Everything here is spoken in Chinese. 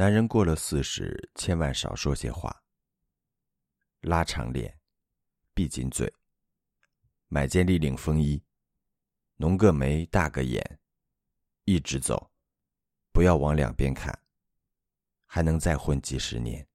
男人过了四十千万少说些话。拉长脸闭紧嘴。买件立领风衣浓个眉大个眼一直走不要往两边看还能再混几十年